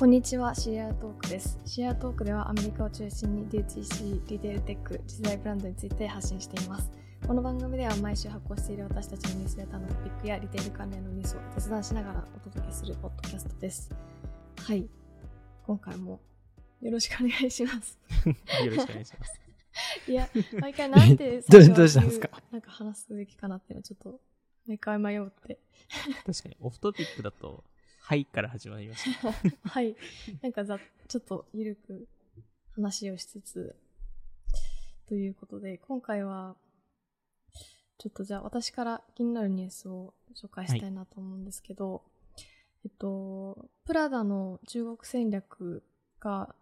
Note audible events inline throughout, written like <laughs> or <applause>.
こんにちは、シェアトークです。シェアトークではアメリカを中心に DTC、リテールテック、次世代ブランドについて発信しています。この番組では毎週発行している私たちのニュースレターのトピックやリテール関連のニュースを雑談しながらお届けするポッドキャストです。はい。今回もよろしくお願いします。よろしくお願いします。いや、毎回なんて最初 <laughs> どうしたんですか？なんか話すべきかなっていうのはちょっと毎回迷って。確かに、オフトピックだと、はいから始まりました。<laughs> はい。なんかざ、ちょっとゆるく話をしつつ、ということで、今回は、ちょっとじゃあ私から気になるニュースを紹介したいなと思うんですけど、えっと、プラダの中国戦略が、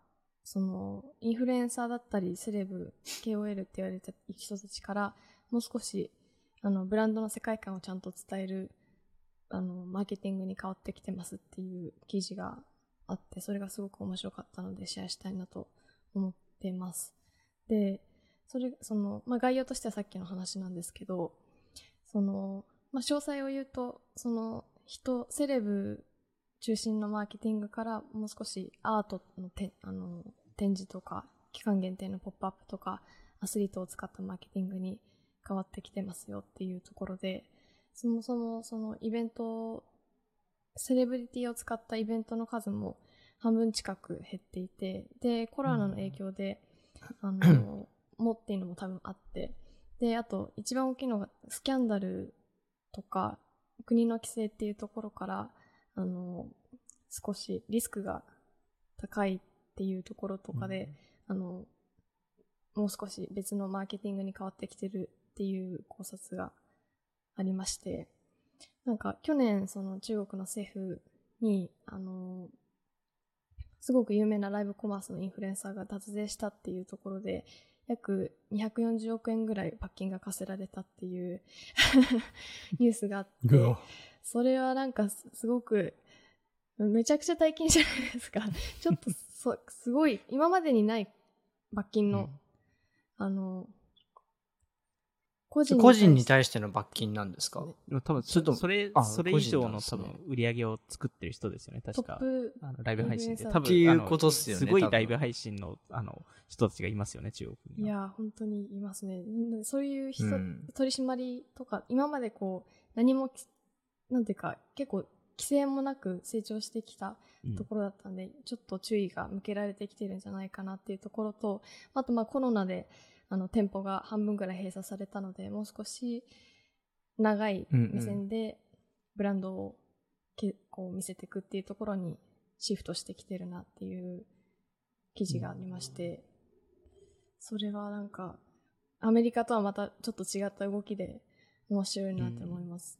その、インフルエンサーだったり、セレブ、KOL って言われた人たちから、もう少し、あの、ブランドの世界観をちゃんと伝えるあの、マーケティングに変わってきてますっていう記事があって、それがすごく面白かったのでシェアしたいなと思ってます。で、それ、その、まあ、概要としてはさっきの話なんですけど、その、まあ、詳細を言うと、その、人、セレブ中心のマーケティングからもう少しアートのてあの展示とか、期間限定のポップアップとか、アスリートを使ったマーケティングに変わってきてますよっていうところで、そもそもそのイベント、セレブリティを使ったイベントの数も半分近く減っていて、で、コロナの影響で、あの、<clears throat> もっていうのも多分あって、で、あと一番大きいのがスキャンダルとか国の規制っていうところから、あの、少しリスクが高いっていうところとかで、あの、もう少し別のマーケティングに変わってきてるっていう考察がありまして、なんか去年その中国の政府に、あの、すごく有名なライブコマースのインフルエンサーが脱税したっていうところで、約240億円ぐらい罰金が課せられたっていう <laughs> ニュースがあって、それはなんかすすごく、めちゃくちゃ大金じゃないですか。ちょっとそ、<laughs> すごい、今までにない罰金の、あの、個人個人に対しての罰金なんですか？多分それともそれ、あそれ以上の多分売り上げを作ってる人ですよね、ト確か。ップ、あのライブ配信で。いうことっすよねすごいライブ配信のあの人たちがいますよね、中国には。いや、本当にいますね。んそういう人、うん取り締まりとか、今までこう、何もき、なんていうか、結構、規制もなく成長してきたうんところだったんで、ちょっと注意が向けられてきてるんじゃないかなっていうところと、あとまあコロナで、あの、店舗が半分ぐらい閉鎖されたので、もう少し長い目線でブランドをけこう見せていくっていうところにシフトしてきてるなっていう記事がありまして、それはなんか、アメリカとはまたちょっと違った動きで面白いなって思います。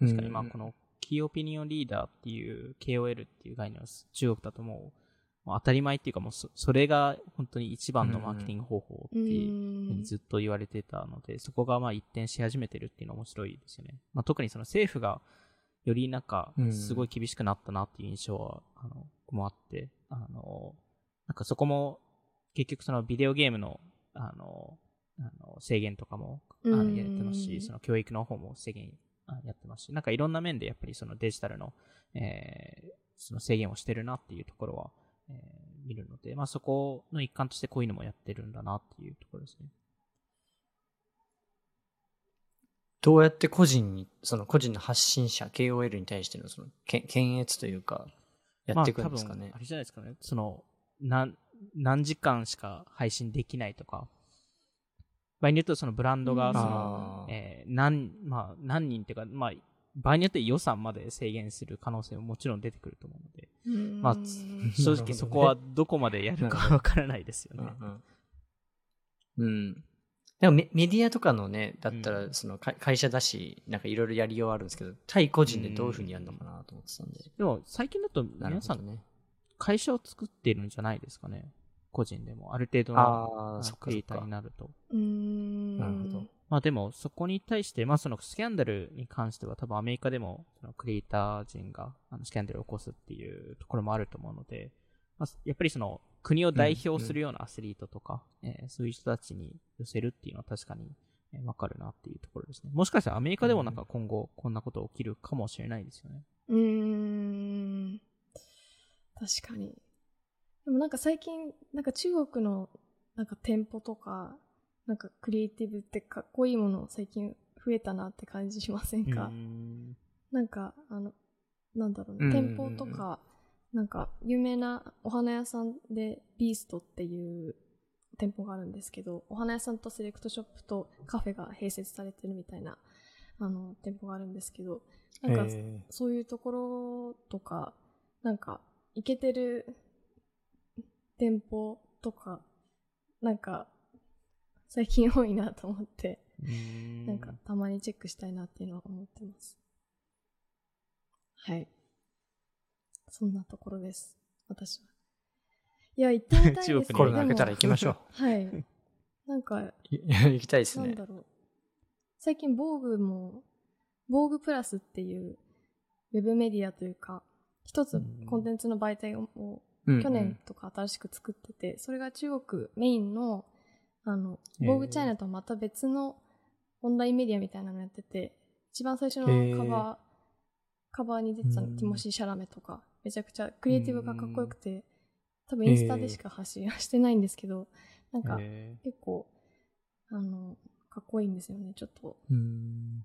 確かにまあこのキーオピニオンリーダーっていう KOL っていう概念は中国だともう当たり前っていうかもうそそれが本当に一番のマーケティング方法ってういうふうんにずっと言われてたので、そこがまあ一転し始めてるっていうのは面白いですよね。まあ、特にその政府がよりなんかうん。すごい厳しくなったなっていう印象は、あの、もあって、あの、なんかそこも結局そのビデオゲームの、あの、あの制限とかもあのうん。やってますし、その教育の方も制限あやってますし、なんかいろんな面でやっぱりそのデジタルの、えーその制限をしてるなっていうところは、えー見るので、まあそこの一環としてこういうのもやってるんだなっていうところですね。どうやって個人に、その個人の発信者、KOL に対してのそのけ検閲というか、やっていくんですかね？まあ多分。あれじゃないですかね。その、何、何時間しか配信できないとか、場合によってはそのブランドが、その、えー何、まあ、何人っていうか、まあ、場合によっては予算まで制限する可能性ももちろん出てくると思うので、うんまあ正直そこはどこまでやるかわからないですよね。うん。でもメメディアとかのね、だったら、うんその会会社だし、なんかいろいろやりようあるんですけど、対個人でどういうふうにやるのかなと思ってたんで。でも、最近だと皆さん、ね。会社を作っているんじゃないですかね。個人でも。ある程度のクリエイターに。なると。なるほど。まあでも、そこに対して、まあそのスキャンダルに関しては多分アメリカでも、そのクリエイター陣があのスキャンダルを起こすっていうところもあると思うので、まあ、やっぱりその国を代表するようなアスリートとか、えーそういう人たちに寄せるっていうのは確かにえーわかるなっていうところですね。もしかしたらアメリカでもなんか今後こんなこと起きるかもしれないですよね。うーん。確かに。でもなんか最近、なんか中国のなんか店舗とか、なんかクリエイティブってかっこいいもの最近増えたなって感じしませんか、うん。なんか、あの、なんだろうね、店舗とか、なんか、有名なお花屋さんで、ビーストっていう店舗があるんですけど、お花屋さんとセレクトショップとカフェが併設されてるみたいな、あの、店舗があるんですけど、なんか、えそういうところとか、なんか、イケてる店舗とか、なんか、最近多いなと思って、うんなんか、たまにチェックしたいなっていうのは思ってます。はい。そんなところです。私は。いや、行ってみたいです <laughs> 中国コロナ明けたら行きましょう。はい。なんか、い <laughs> 行きたいですね。なんだろう。最近、防具も、防具プラスっていう、ウェブメディアというか、一つうんコンテンツの媒体を、うん去年とか新しく作ってて、それが中国メインの、あの、防具チャイナとはまた別のオンラインメディアみたいなのやってて、一番最初のカバー、カバーに出てたのうん。ティモシー・シャラメとか、めちゃくちゃクリエイティブがかっこよくて、多分インスタでしか発信はしてないんですけど、なんかへ結構、あの、かっこいいんですよね、ちょっと。うん。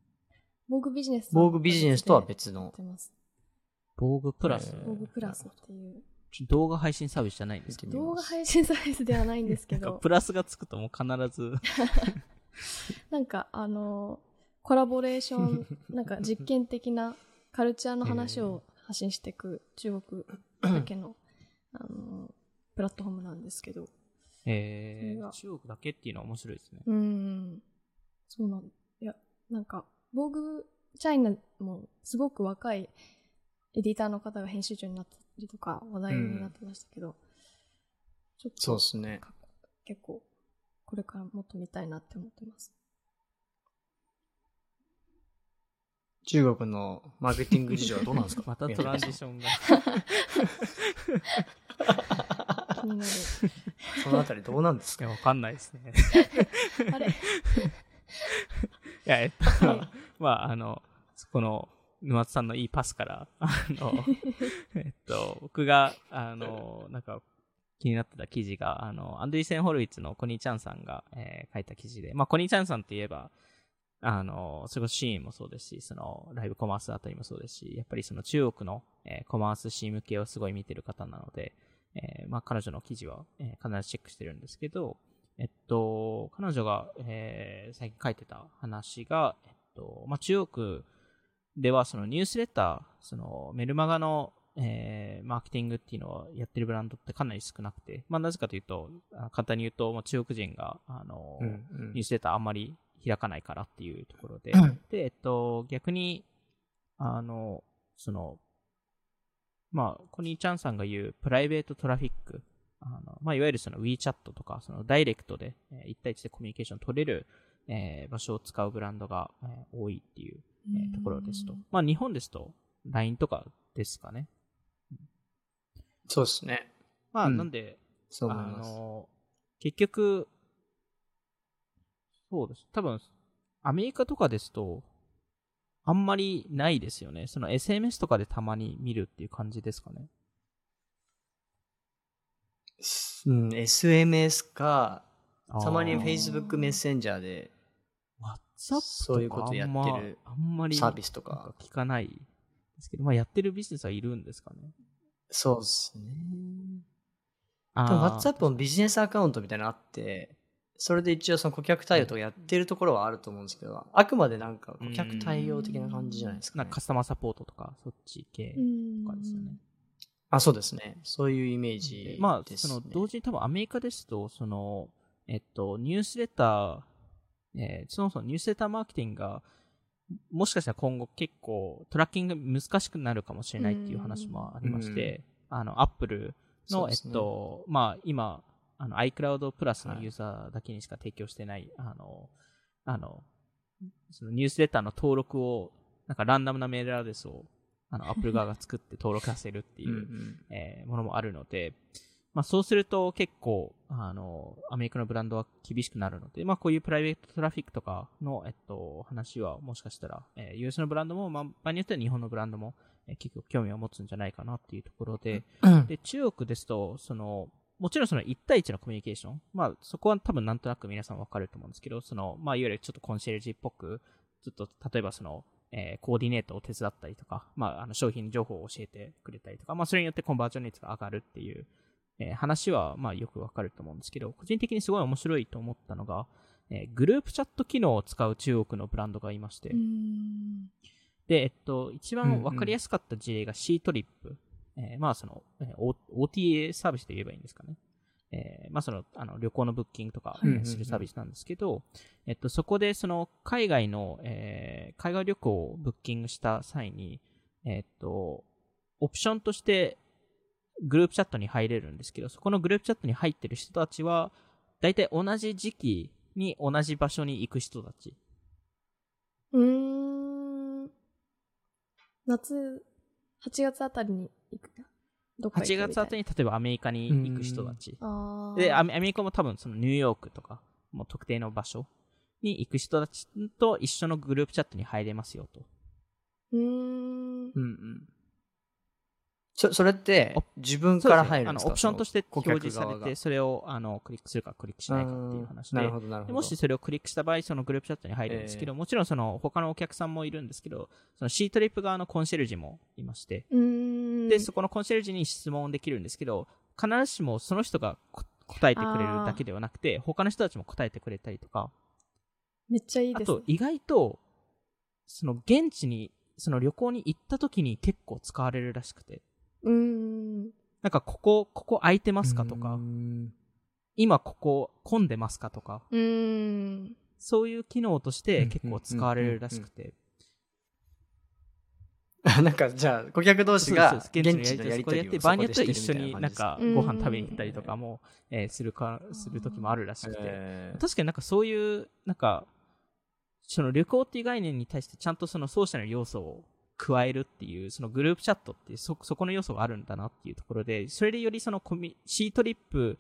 防具ビジネス防具ビジネスとは別やの。防具プラス、防具プラスっていう。動画配信サービスじゃないんですけど、動画配信サービスではないんですけど。プ、ラスがつくともう必ず、<laughs> なんかあの、コラボレーション、<laughs> なんか実験的なカルチャーの話を発信していく中国だけの、あの、プラットフォームなんですけど、えー、中国だけっていうのは面白いですね。うん、そうなん、いや、なんか、防具チャイナもすごく若いエディターの方が編集長になったりとか話題になってましたけど、ちょっとそうですね。か結構これからもっと見たいなって思ってます。中国のマーケティング事情はどうなんですか？<laughs> またトランジションが。気になる。そのあたりどうなんですか？わかんないですね。あれ？<laughs> いや、えっと、はいまあ、あの、この、沼津さんのいいパスから、あの、<laughs> えっと、僕が、あの、なんか、気になってた記事が、あの、アンドリーセン・ホルウィッツのコニーちゃんさんが、えー書いた記事で、まあ、コニーちゃんさんって言えば、あの、それこそシーンもそうですし、その、ライブコマースあたりもそうですし、やっぱりその中国の、えーコマースシーン向けをすごい見てる方なので、えーまあ、彼女の記事は、えー必ずチェックしてるんですけど、えっと、彼女が、えー最近書いてた話が、えっと、まあ、中国ではそのニュースレター、そのメルマガの、えーマーケティングっていうのをやってるブランドってかなり少なくて、まあ、なぜかというと、あ簡単に言うと、まあ、中国人が、あの、うんうん。ニュースレターあんまり開かないからっていうところで、うんで、えっと、逆に、あの、その、まあ、コニーちゃんさんが言うプライベートトラフィック、あの、まあ、いわゆるその WeChat とか、そのダイレクトで、えー、1対1でコミュニケーション取れる、えー場所を使うブランドが、えー多いっていう、えーところですと。まあ、日本ですと LINE とかですかね。そうですね。まあ、うんなんで、う思います。の、結局、そうです。多分、アメリカとかですと、あんまりないですよね。その SMS とかでたまに見るっていう感じですかね。うん、SMS か、たまに Facebook メッセンジャーで WhatsApp そういうことやってるあんまりサービスとか。聞かないですけど、まあやってるビジネスはいるんですかね。そうですね。あ WhatsApp もビジネスアカウントみたいなのあって、それで一応その顧客対応とかやってるところはあると思うんですけど、あくまでなんか顧客対応的な感じじゃないですか、ねなんか。カスタマーサポートとか、そっち系うんとかですよね。あ、そうですね。そういうイメージです、ね。まあ、その、同時に多分アメリカですと、その、えっと、ニュースレター、えーそもそもニュースレターマーケティングが、もしかしたら今後結構トラッキング難しくなるかもしれないっていう話もありまして、あの、アップルの、えっと、まあ、今、あの、iCloud プラスのユーザーだけにしか提供してない、あの、あの、そのニュースレターの登録を、なんかランダムなメールアドレスを、あの、アップル側が作って登録させるっていう、うんうん。えーものもあるので、まあそうすると結構、あの、アメリカのブランドは厳しくなるので、まあこういうプライベートトラフィックとかの、えっと、話はもしかしたら、えー、US のブランドも、まあ場合によっては日本のブランドも、えー結構興味を持つんじゃないかなっていうところで、う <clears throat> んで、中国ですと、その、もちろんその1対1のコミュニケーション、まあそこは多分なんとなく皆さんわかると思うんですけど、その、まあいわゆるちょっとコンシェルジーっぽく、ちょっと例えばその、えーコーディネートを手伝ったりとか、まああの商品情報を教えてくれたりとか、まあそれによってコンバージョン率が上がるっていう、えー話はまあよくわかると思うんですけど、個人的にすごい面白いと思ったのが、えーグループチャット機能を使う中国のブランドがいまして。で、えっと、一番わかりやすかった事例が C トリップ。えーまあ、その、えー O- OTA サービスで言えばいいんですかね。えーまあ、その、あの、旅行のブッキングとか、するサービスなんですけど、えっと、そこで、その、海外の、えー海外旅行をブッキングした際に、えっと、オプションとして、グループチャットに入れるんですけど、そこのグループチャットに入ってる人たちは、大体同じ時期に同じ場所に行く人たち。うーん。夏、8月あたりに行く？か。どっか行く8みたい月あたりに例えばアメリカに行く人たち。で、アメアメリカも多分そのニューヨークとか、もう特定の場所に行く人たちと一緒のグループチャットに入れますよと。うーん。うんうん。そそれってお、自分から入るんですか？あのオプションとして表示されて、それをあのクリックするかクリックしないかっていう話で。なる、ほど、なるほど。でもしそれをクリックした場合、そのグループチャットに入るんですけど、もちろんその他のお客さんもいるんですけど、その C トリップ側のコンシェルジュもいまして。で、そこのコンシェルジュに質問できるんですけど、必ずしもその人がこ答えてくれるだけではなくて、他の人たちも答えてくれたりとか、めっちゃいいです、ね。あと意外と、その現地に、その旅行に行った時に結構使われるらしくて、うーん。なんかここ、ここ空いてますかとうか、ん。今ここ混んでますかとか、うーん。そういう機能としてうん結構使われるらしくて、なんか、じゃあ、顧客同士が現地のやりそこでやって、取りを場合によっては一緒になんかうん。ご飯食べに行ったりとかも、えーするか、する時もあるらしくて、確かになんかそういう、なんか、その旅行っていう概念に対してちゃんとそのソーシャルの要素を加えるっていう、そのグループチャットってそ、そこの要素があるんだなっていうところで、それでよりそのコミ、シートリップ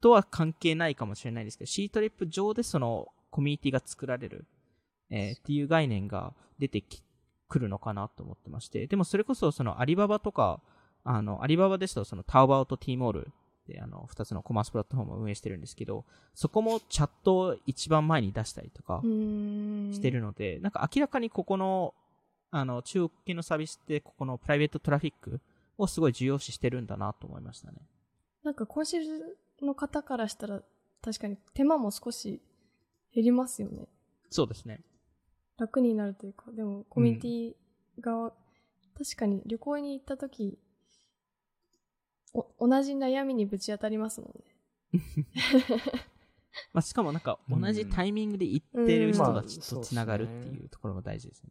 とは関係ないかもしれないですけど、シートリップ上でそのコミュニティが作られる、えーっていう概念が出てき、くるのかなと思ってまして、でもそれこそそのアリババとか、あの、アリババですとそのタオバオとティーモールで、あの、二つのコマースプラットフォームを運営してるんですけど、そこもチャットを一番前に出したりとか。してるので、なんか明らかにここの、あの、中国系のサービスって、ここのプライベートトラフィックをすごい重要視してるんだなと思いましたね。なんかコンシェルの方からしたら、確かに手間も少し減りますよね。そうですね。楽になるというか、でもコミュニティ側、確かに旅行に行った時、お同じ悩みにぶち当たりますもんね。<laughs> まあ、しかもなんか同じタイミングで行ってる人たちとつながるっていうところも大事ですね。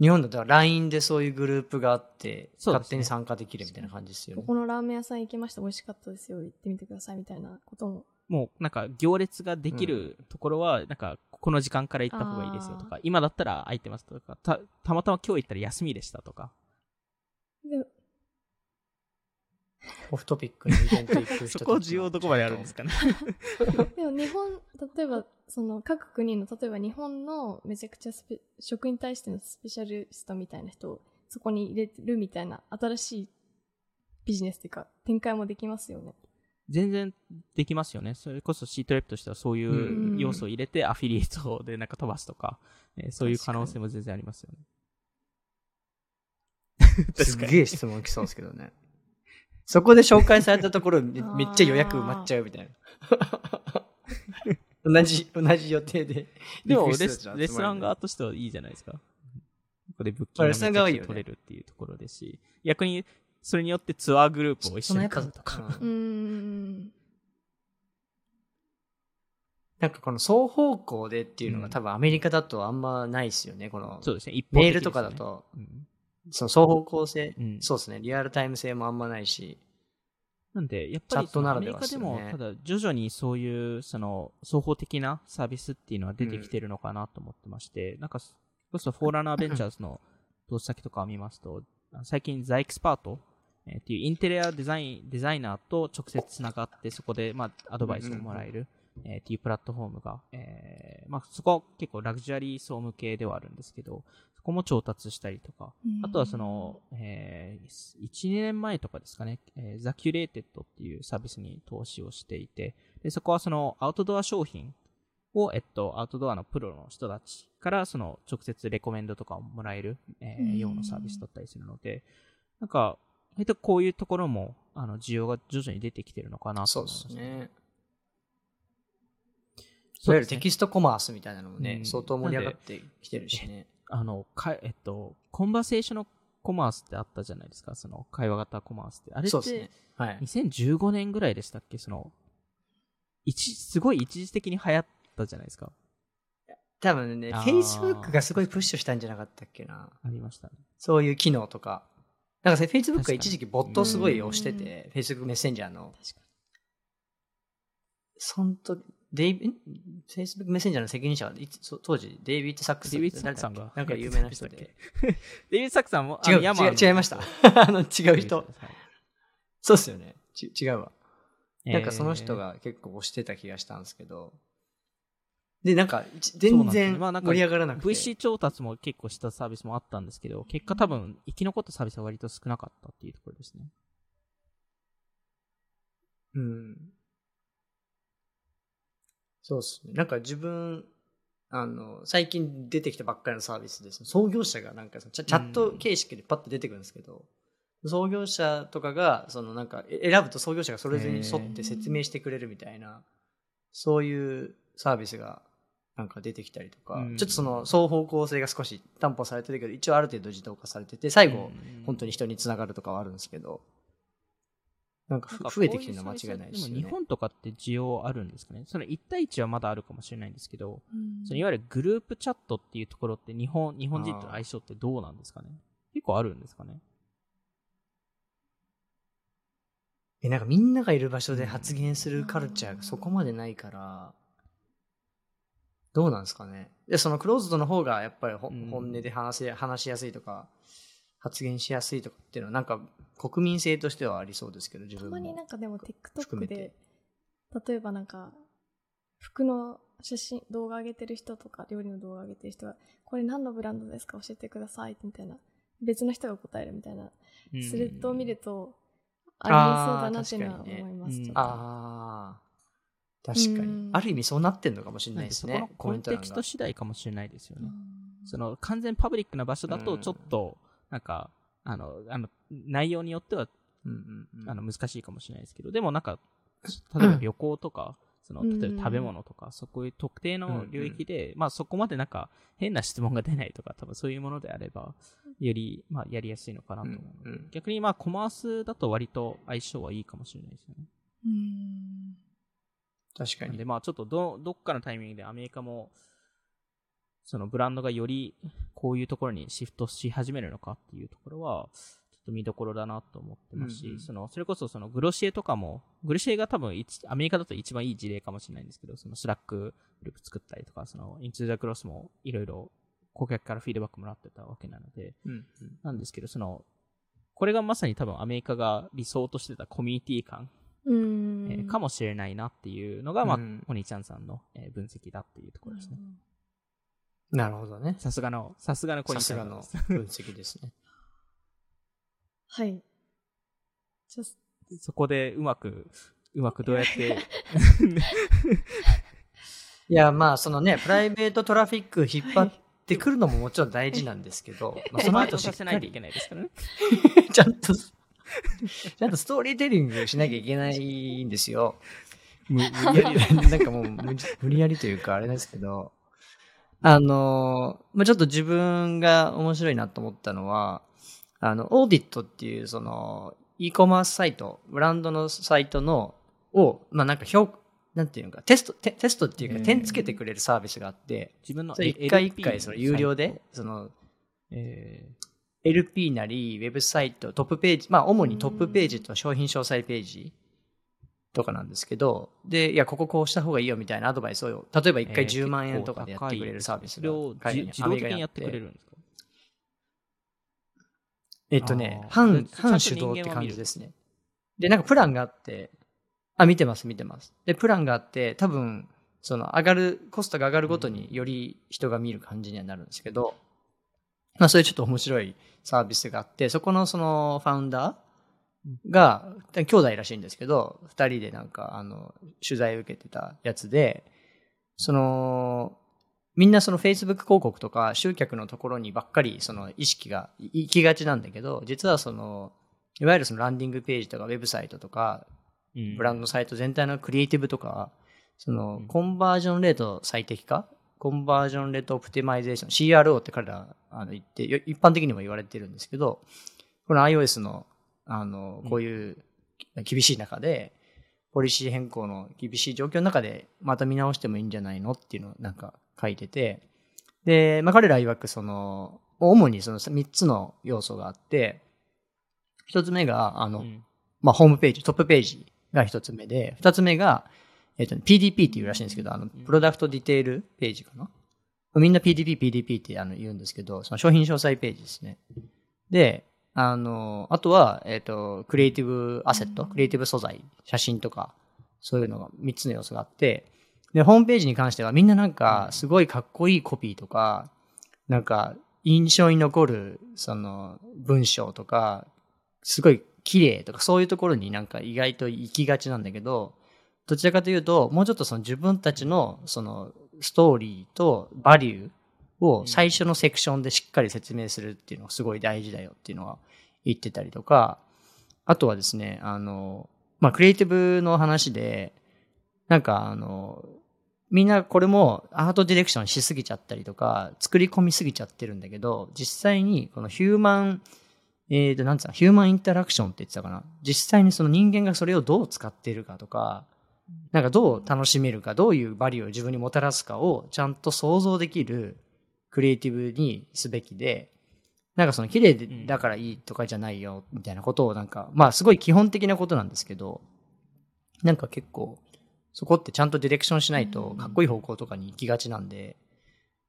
日本だったら LINE でそういうグループがあって、勝手に参加できるみたいな感じですよね。ここのラーメン屋さん行きました、美味しかったですよ、行ってみてくださいみたいなことも。もうなんか行列ができるところは、なんかこの時間から行った方がいいですよとか、今だったら空いてますとか、たたまたま今日行ったら休みでしたとか、でもオフトピックにイベント行く人たち <laughs> そこ需要どこまであるんですかね。<laughs> でも日本、例えば、その各国の、例えば日本のめちゃくちゃスペ食に対してのスペシャリストみたいな人をそこに入れるみたいな新しいビジネスっていうか展開もできますよね。全然できますよね。それこそ C トレップとしてはそういう要素を入れてアフィリエイトでなんか飛ばすとか、えーそういう可能性も全然ありますよね。<laughs> すげえ質問来そうですけどね。そこで紹介されたところめ <laughs> めっちゃ予約埋まっちゃうみたいな。<laughs> 同じ、同じ予定で。でもレスレストラン側としてはいいじゃないですか。ここでブッキングまあレストラン側はいいよね取れるっていうところですし、逆にそれによってツアーグループを一緒に組むとか。うーん。なんかこの双方向でっていうのがうん多分アメリカだとあんまないですよね。このそうですね。一方的メールとかだと、うんその双方向性、うん。そうですね。リアルタイム性もあんまないし。なんで、やっぱりアメリカでも、ねただ徐々にそういう、その、双方的なサービスっていうのは出てきてるのかなと思ってまして、なんか、それこそフォーラナーベンチャーズの投資先とかを見ますと、最近ザエクスパート、えーっていうインテリアデザイン、デザイナーと直接つながって、そこで、まあ、アドバイスをもらえる、えーっていうプラットフォームが、えーまあ、そこは結構ラグジュアリー層向けではあるんですけど、そこも調達したりとか、あとはその、えー、1、2年前とかですかね、えー、 The Curated っていうサービスに投資をしていて、でそこはそのアウトドア商品を、えっと、アウトドアのプロの人たちからその直接レコメンドとかをもらえる、えー、ようなサービスだったりするので、なんか、割とこういうところも、あの、需要が徐々に出てきてるのかなとそう思いますそうですねわゆるテキストコマースみたいなのもね、うん相当盛り上がってきてるしね。あの、かえっと、コンバセーションコマースってあったじゃないですか、その会話型コマースって。あれってね、。はい。2015年ぐらいでしたっけ？その、一、すごい一時的に流行ったじゃないですか。多分ね、Facebook がすごいプッシュしたんじゃなかったっけな。ありましたね。そういう機能とか。なんかさ Facebook が一時期ボットをすごい押してて、Facebook メッセンジャーの。確かそんと、デイビ、ん Facebook メッセンジャーの責任者は当時、デイビッド・サックスデイビッド・サックさんが？なんか有名な人で。デイビッド・サック <laughs> さんも、あ違う、違いました。<laughs> あの、違う人。はいそうっすよね。ち違うわ。なんかその人えーが結構押してた気がしたんですけど。で、なんか、全然まあなんか盛り上がらなくて。VC 調達も結構したサービスもあったんですけど、結果多分生き残ったサービスは割と少なかったっていうところですね。うん。そうっすね。なんか自分、あの、最近出てきたばっかりのサービスですね。創業者がなんかそのチャチャット形式でパッと出てくるんですけど、創業者とかが、そのなんかえ選ぶと創業者がそれぞれに沿って説明してくれるみたいな、そういうサービスがなんか出てきたりとか、うんちょっとその双方向性が少し担保されてるけど、一応ある程度自動化されてて、最後、本当にに人につながるとかはあるんですけど、なんかふなんか増えてきてるのは間違いないですよね。でも日本とかって需要あるんですかね？その1対1はまだあるかもしれないんですけど、に。そのいわゆるグループチャットっていうところって日本、日本人との相性ってどうなんですかね？結構あるんですかね？え、なんかみんながいる場所で発言するカルチャーがそこまでないから、どうなんですかね？で、そのクローズドの方がやっぱりほうん本音で話せ、話しやすいとか、発言しやすいとかっていうのはなんか国民性としてはありそうですけど、自分も。たまになんかでも含 TikTok めてで、例えばなんか、服の写真、動画上げてる人とか、料理の動画上げてる人が、これ何のブランドですか？教えてくださいみたいな、別の人が答えるみたいな、スレッドを見ると、ありそうだなっていうのはあー確かにね思います。うんああ、確かうんに。ある意味そうなってんのかもしれなないですそこのね。ココンメント欄がテキスト次第かもしれないですよね。うんその完全パブリックな場所だうんとちょっと、なんか、あの、あの、内容によっては、うんうんうん。あの、難しいかもしれないですけど、でもなんか、例えば旅行とか、その、うん。例えば食べ物とか、そこいう特定の領域で、まあそこまでなんか変な質問が出ないとか、多分そういうものであれば、より、まあやりやすいのかなと思ううんうん。逆にまあコマースだと割と相性はいいかもしれないですよね。うん。確かに。で。まあちょっとど、どっかのタイミングでアメリカも、そのブランドがよりこういうところにシフトし始めるのかっていうところは、ちょっと見どころだなと思ってますし、うんうん。その、それこそその Glossier とかも、 Glossier が多分一アメリカだと一番いい事例かもしれないんですけど、その Slack グループ作ったりとか、その Into The Gloss もいろいろ顧客からフィードバックもらってたわけなので、うんうん。なんですけど、その、これがまさに多分アメリカが理想としてたコミュニティ感うん。えーかもしれないなっていうのが、まあうん、お兄ちゃんさんの、えー分析だっていうところですね。なるほどね。さすがの、さすがのコニさすがの。分析ですね。はい。じゃあそこでうまく、うまくどうやって、<laughs> いや、まあ、そのね、プライベートトラフィック引っ張ってくるのももちろん大事なんですけど、まあ、その後しさっかりせないといけないですからね。ちゃんと、ちゃんとストーリーテリングしなきゃいけないんですよ。無いやなんかもう無無理やりというかあれですけど、あの、まあ、ちょっと自分が面白いなと思ったのは、あの、オーディットっていうその、e コマースサイト、ブランドのサイトの、を、まあ、なんか評、なんていうのか、テスト、テテストっていうか、うん。点つけてくれるサービスがあって、自分の一回一回その有料でその、え LP なり、ウェブサイト、トップページ、まあ、主にトップページと商品詳細ページとかなんですけど、で、いや、こここうした方がいいよみたいなアドバイスを、例えばー一回えー10万円とかでやってくれるサービスを海外にじ自動的にやってくれるんですか？えっとね半、半手動って感じですね。で、なんかプランがあって、あ、見てます、見てます。で、プランがあって、多分、その、上がる、コストが上がるごとにより人が見る感じにはなるんですけど、まあ、そういうちょっと面白いサービスがあって、そこのその、ファウンダーが、兄弟らしいんですけど、二人でなんか、あの、取材を受けてたやつで、その、みんなその Facebook 広告とか集客のところにばっかりその意識が行きがちなんだけど、実はその、いわゆるそのランディングページとかウェブサイトとか、うん。ブランドのサイト全体のクリエイティブとか、そのうん。コンバージョンレート最適化？ conversion rate optimization、CRO って彼らあの言って、よ一般的にも言われてるんですけど、この iOS の、あの、こういう厳しい中で、ポリシー変更の厳しい状況の中で、また見直してもいいんじゃないのっていうのをなんか書いてて、で、まあ、彼ら曰くその、主にその3つの要素があって、一つ目が、あの、うんまあ、ホームページ、トップページが一つ目で、二つ目が、えっ、と、PDP っていうらしいんですけど、あの、プロダクトディテールページかな？みんな PDP、PDP ってあの言うんですけど、その商品詳細ページですね。で、あの、あとは、えっ、と、クリエイティブアセット、クリエイティブ素材、写真とか、そういうのが三つの要素があって、で、ホームページに関してはみんななんか、すごいかっこいいコピーとか、なんか、印象に残る、その、文章とか、すごい綺麗とか、そういうところになんか意外と行きがちなんだけど、どちらかというと、もうちょっとその自分たちの、その、ストーリーとバリューを最初のセクションでしっかり説明するっていうのがすごい大事だよっていうのは言ってたりとか、あとはですね、あの、まあ、クリエイティブの話で、なんかあの、みんなこれもアートディレクションしすぎちゃったりとか、作り込みすぎちゃってるんだけど、実際にこのヒューマン、えーと、なんつうの、ヒューマンインタラクションって言ってたかな。実際にその人間がそれをどう使っているかとか、なんかどう楽しめるか、どういうバリューを自分にもたらすかをちゃんと想像できるクリエイティブにすべきで、なんかその綺麗でだからいいとかじゃないよ、みたいなことをなんか、まあすごい基本的なことなんですけど、なんか結構、そこってちゃんとディレクションしないとかっこいい方向とかに行きがちなんで、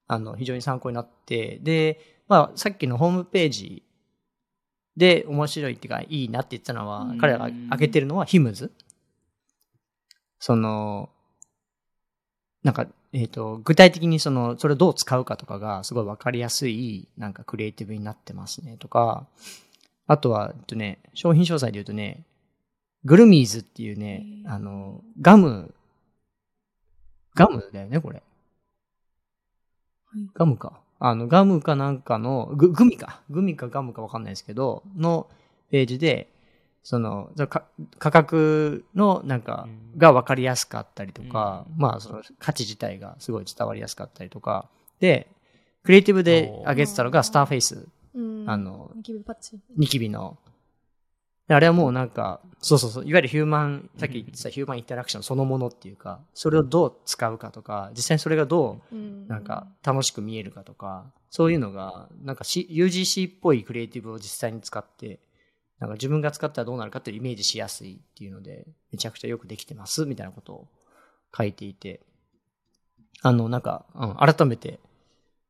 あの、非常に参考になって、で、まあさっきのホームページで面白いっていうかいいなって言ってたのは、彼らが挙げてるのはヒムズ。その、なんか、えっ、と、具体的にその、それをどう使うかとかがすごいわかりやすい、なんかクリエイティブになってますね、とか、あとは、えっとね、商品詳細で言うとね、グルミーズっていうね、あの、ガム、ガムだよね、これ。はいガムか。あの、ガムかなんかの、ググミか。グミかガムかわかんないですけど、のページで、その、じゃあか価格のなんか、うん。が分かりやすかったりとか、うん。まあ、その価値自体がすごい伝わりやすかったりとか、で、クリエイティブで上げてたのがスターフェイス、うん。あのニキビパッチ。ニキビの。であれはもうなんか、そうそうそう、いわゆるヒューマン、さっき言ってたヒューマンインタラクションそのものっていうか、それをどう使うかとか、実際にそれがどううん。なんか、楽しく見えるかとか、そういうのが、なんか、C、UGC っぽいクリエイティブを実際に使って、なんか自分が使ったらどうなるかっていうイメージしやすいっていうので、めちゃくちゃよくできてます、みたいなことを書いていて、あの、なんか、うん、改めて、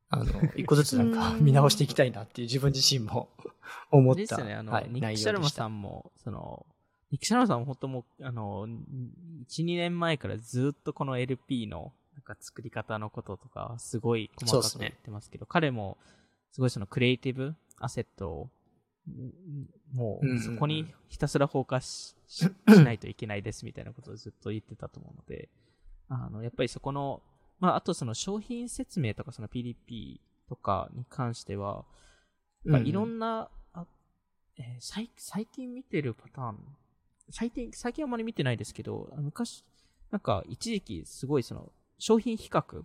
あの、<laughs> 一個ずつなんかうん。見直していきたいなっていう自分自身も <laughs> 思った。ですよね、あの、はい、ニック・シャルマさんも、その、ニック・シャルマさんも本当もう、あの、1、2年前からずっとこの LP の、なんか作り方のこととか、すごい細かく言ってますけど、彼も、すごいそのクリエイティブアセットを、んもうんうんううん。そこにひたすらフォーカスししないといけないですみたいなことをずっと言ってたと思うので、あの、やっぱりそこの、まあ、あとその商品説明とかその PDP とかに関しては、まあいろんな、あえー最最近見てるパターン、最近、最近あまり見てないですけど、あ昔、なんか一時期すごいその商品比較、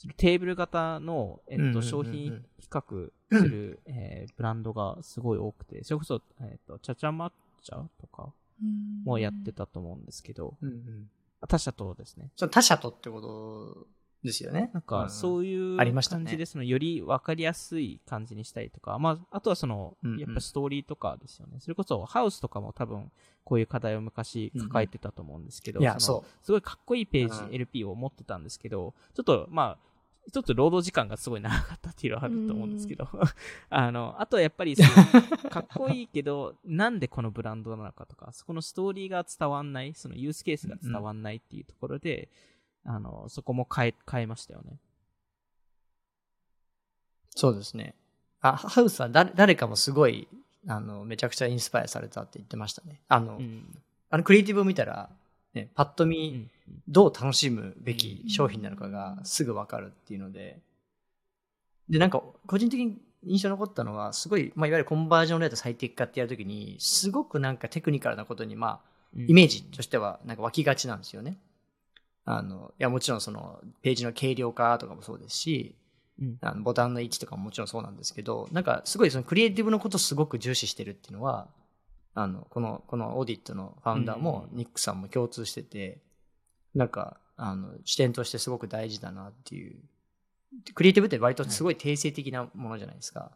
そのテーブル型の、えっと、商品比較する、<laughs> えーブランドがすごい多くて、それこそ、えっと、チャチャ抹茶とかうんもやってたと思うんですけど、うんうん。他社とですね。その他者とってことですよね。なんか、そういう感じで、その、より分かりやすい感じにしたりとか、まあ、あとはそのやっぱストーリーとかですよね。それこそ、ハウスとかも多分、こういう課題を昔抱えてたと思うんですけど、いや、のそすごいかっこいいペーうん。ジ、LP を持ってたんですけど、ちょっと、まあ、一つ労働時間がすごい長かったっていうのはあると思うんですけど、<laughs> あの、あとはやっぱりその、<laughs> かっこいいけど、なんでこのブランドなのかとか、そこのストーリーが伝わんない、そのユースケースが伝わんないっていうところで、あの、そこも変え、変えましたよね。そうですね。あ、ハウスは誰誰かもすごい、あの、めちゃくちゃインスパイアされたって言ってましたね。あの、うん。あのクリエイティブを見たら、ね、パッとう見、ん。どう楽しむべき商品なのかがすぐわかるっていうので、で、なんか、個人的に印象に残ったのは、すごい、まあ、いわゆるコンバージョンレート最適化ってやるときに、すごくなんかテクニカルなことに、まあ、イメージとしては、なんか湧きがちなんですよね。あの、いや、もちろんその、ページの軽量化とかもそうですし、うん。あのボタンの位置とかももちろんそうなんですけど、なんかすごいそのクリエイティブのことをすごく重視してるっていうのは、あの、この、このオーディットのファウンダーも、うんニックさんも共通してて、なんか、あの、視点としてすごく大事だなっていう。クリエイティブって割とすごい定性的なものじゃないですか。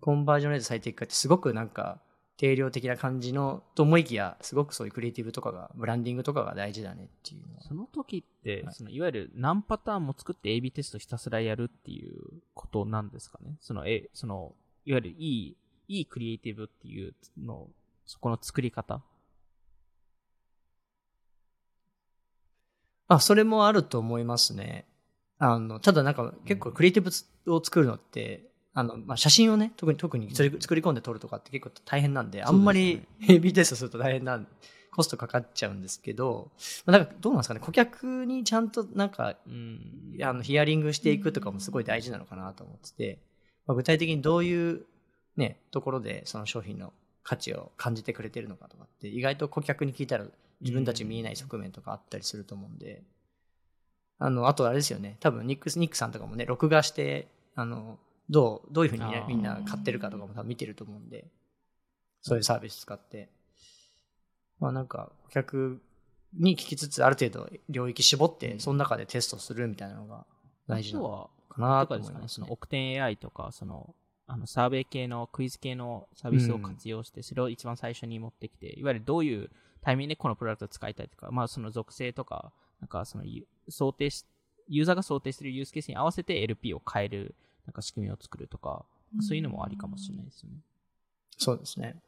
コンバージョンレート最適化ってすごくなんか、定量的な感じの、と思いきや、すごくそういうクリエイティブとかが、ブランディングとかが大事だねっていう。その時って、はいそのいわゆる何パターンも作って AB テストひたすらやるっていうことなんですかね？その、え、その、いわゆるいい、いいクリエイティブっていうの、そこの作り方？あ、それもあると思いますね。あの、ただなんか結構クリエイティブを作るのって、あの、まあ、写真をね、特に、特に作り作り込んで撮るとかって結構大変なんで、あんまり <laughs> AB テストすると大変なん、コストかかっちゃうんですけど、まあなんかどうなんですかね、顧客にちゃんとなんか、うん。あの、ヒアリングしていくとかもすごい大事なのかなと思ってて、まあ、具体的にどういうね、ところでその商品の価値を感じてくれてるのかとかって、意外と顧客に聞いたら自分たち見えない側面とかあったりすると思うんで、あの、あとあれですよね、多分ニックス、ニックさんとかもね、録画して、あの、どう、どういうふうにみんな買ってるかとかも多分見てると思うんで、そういうサービス使って、まあなんか、顧客に聞きつつ、ある程度領域絞って、その中でテストするみたいなのが大事なのかなと思いますね。その。オクテン AI とか、その、あの、サーベイ系のクイズ系のサービスを活用して、それを一番最初に持ってきて、いわゆるどういうタイミングでこのプロダクトを使いたいとか、まあその属性とか、なんかそのゆ想定し、ユーザーが想定しているユースケースに合わせて LP を変える、なんか仕組みを作るとか、そういうのもありかもしれないですよね。そうですね。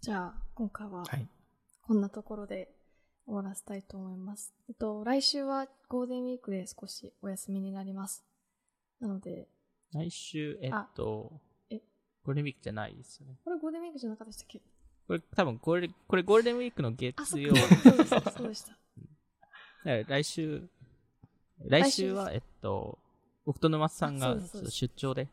じゃあ、今回ははい。こんなところで終わらせたいと思います。えっと、来週はゴールデンウィークで少しお休みになります。なので、来週、えっあと、えゴールデンウィークじゃないですよね。これゴールデンウィークじゃなかったでしたっけ？これ多分これ、これゴールデンウィークの月曜。そうでした。そうでした。だから来週、来週は、えっと、僕と沼津さんが出張で、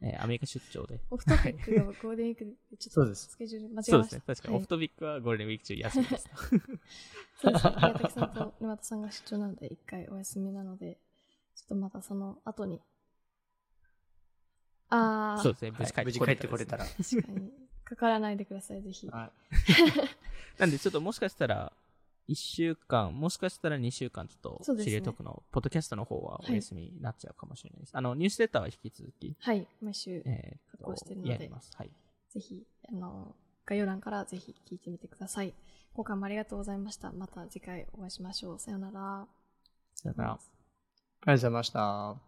えーアメリカ出張で。オフトピックがゴールデンウィークでちょっとスケジュール間違えました。そうですね。確かに、はいオフトピックはゴールデンウィーク中休みです。そうですね。宮崎さんと沼田さんが出張なので、一回お休みなので、ちょっとまたその後に。あー、そうですね。無事帰はい無事帰ってこれたら。確かに。かからないでください、ぜひ。はい <laughs> なんで、ちょっともしかしたら、1週間、もしかしたら2週間、ちょっと、知りとくの、ポッドキャストの方はお休みになっちゃうかもしれないです。あの、ニュースレターは引き続き、はい、毎週、えー発行してるのでやります。はい。ぜひ、あの、概要欄からぜひ聞いてみてください。今回もありがとうございました。また次回お会いしましょう。さようなら。だから、ありがとうございました。